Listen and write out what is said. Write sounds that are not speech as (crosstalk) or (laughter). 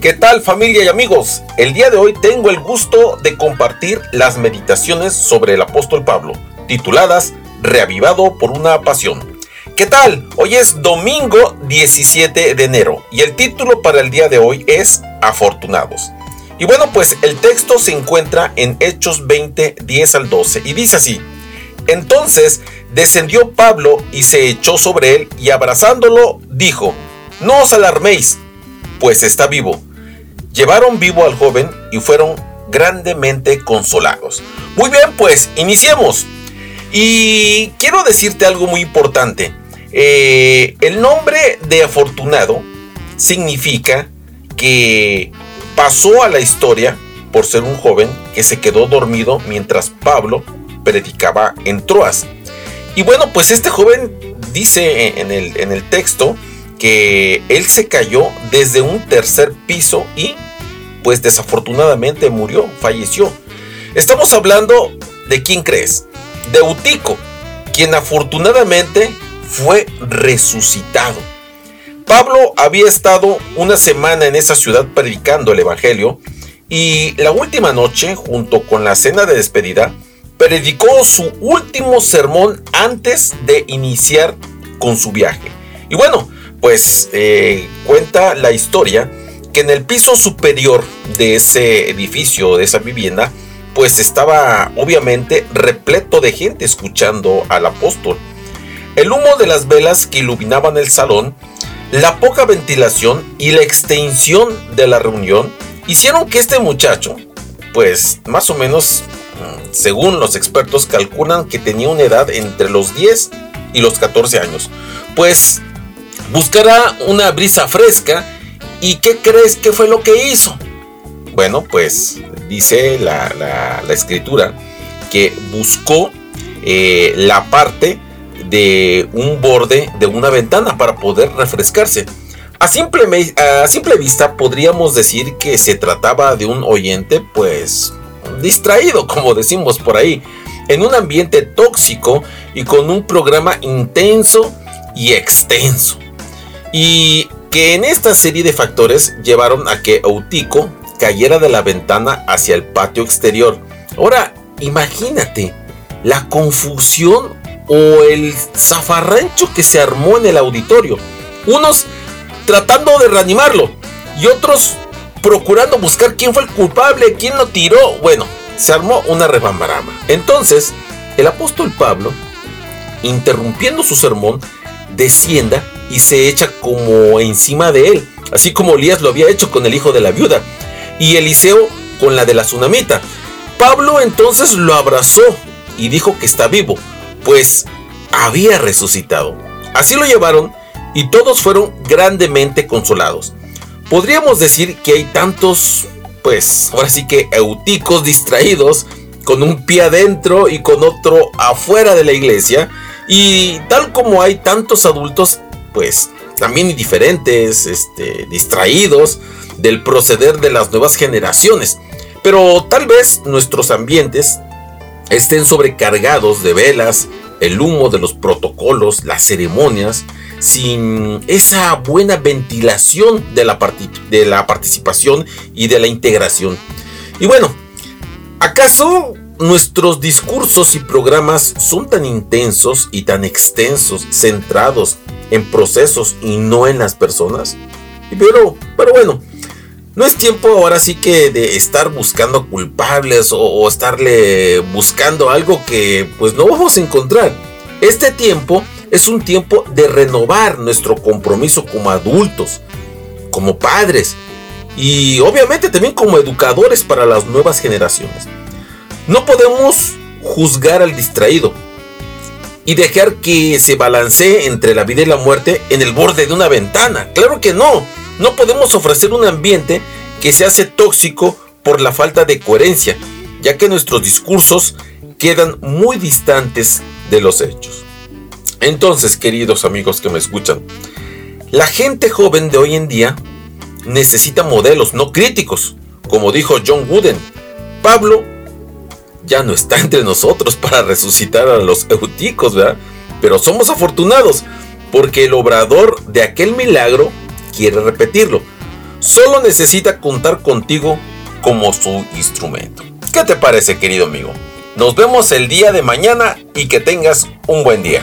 ¿Qué tal familia y amigos? El día de hoy tengo el gusto de compartir las meditaciones sobre el apóstol Pablo, tituladas Reavivado por una pasión. ¿Qué tal? Hoy es domingo 17 de enero y el título para el día de hoy es Afortunados. Y bueno, pues el texto se encuentra en Hechos 20, 10 al 12 y dice así. Entonces descendió Pablo y se echó sobre él y abrazándolo dijo, no os alarméis, pues está vivo llevaron vivo al joven y fueron grandemente consolados. Muy bien, pues iniciemos. Y quiero decirte algo muy importante. Eh, el nombre de afortunado significa que pasó a la historia por ser un joven que se quedó dormido mientras Pablo predicaba en Troas. Y bueno, pues este joven dice en el, en el texto que él se cayó desde un tercer piso y pues desafortunadamente murió, falleció. Estamos hablando de quién crees, de Eutico, quien afortunadamente fue resucitado. Pablo había estado una semana en esa ciudad predicando el Evangelio y la última noche, junto con la cena de despedida, predicó su último sermón antes de iniciar con su viaje. Y bueno, pues eh, cuenta la historia en el piso superior de ese edificio, de esa vivienda, pues estaba obviamente repleto de gente escuchando al apóstol. El humo de las velas que iluminaban el salón, la poca ventilación y la extensión de la reunión hicieron que este muchacho, pues más o menos, mm, según los expertos calculan que tenía una edad entre los 10 y los 14 años, pues buscará una brisa fresca y ¿qué crees que fue lo que hizo? Bueno, pues dice la, escritura que buscó eh, la parte de un borde de una ventana para poder refrescarse. A simple, a simple vista podríamos decir que se trataba de un oyente pues distraído, como decimos por ahí, en un ambiente tóxico y con un programa intenso y extenso. Y que en esta serie de factores llevaron a que Eutico cayera de la ventana hacia el patio exterior. Ahora, imagínate la confusión o el zafarrancho que se armó en el auditorio. Unos tratando de reanimarlo y otros procurando buscar quién fue el culpable, quién lo tiró. Bueno, se armó una rebambarama. Entonces, el apóstol Pablo, interrumpiendo su sermón, descienda y se echa como encima de él, así como Elías lo había hecho con el hijo de la viuda, y Eliseo con la de la tsunamita. Pablo entonces lo abrazó y dijo que está vivo, pues había resucitado. Así lo llevaron y todos fueron grandemente consolados. Podríamos decir que hay tantos, pues ahora sí que euticos distraídos, con un pie adentro y con otro afuera de la iglesia, y tal como hay tantos adultos pues también indiferentes, este, distraídos del proceder de las nuevas generaciones. Pero tal vez nuestros ambientes estén sobrecargados de velas, el humo de los protocolos, las ceremonias, sin esa buena ventilación de la, de la participación y de la integración. Y bueno, ¿acaso nuestros discursos y programas son tan intensos y tan extensos, centrados en procesos y no en las personas. Pero, pero bueno, no es tiempo ahora sí que de estar buscando culpables o, estarle buscando algo que pues no vamos a encontrar. Este tiempo es un tiempo de renovar nuestro compromiso como adultos, como padres y obviamente también como educadores para las nuevas generaciones. No podemos juzgar al distraído, y dejar que se balancee entre la vida y la muerte en el borde de una ventana. Claro que no. No podemos ofrecer un ambiente que se hace tóxico por la falta de coherencia, ya que nuestros discursos quedan muy distantes de los hechos. Entonces, queridos amigos que me escuchan, la gente joven de hoy en día necesita modelos, no críticos, como dijo John Wooden. Pablo ya no está (laughs) entre nosotros para resucitar a los euticos, ¿verdad? Pero somos afortunados porque el obrador de aquel milagro quiere repetirlo. solo necesita contar contigo como su instrumento. ¿Qué te parece, querido amigo? Nos vemos el día de mañana y que tengas un buen día.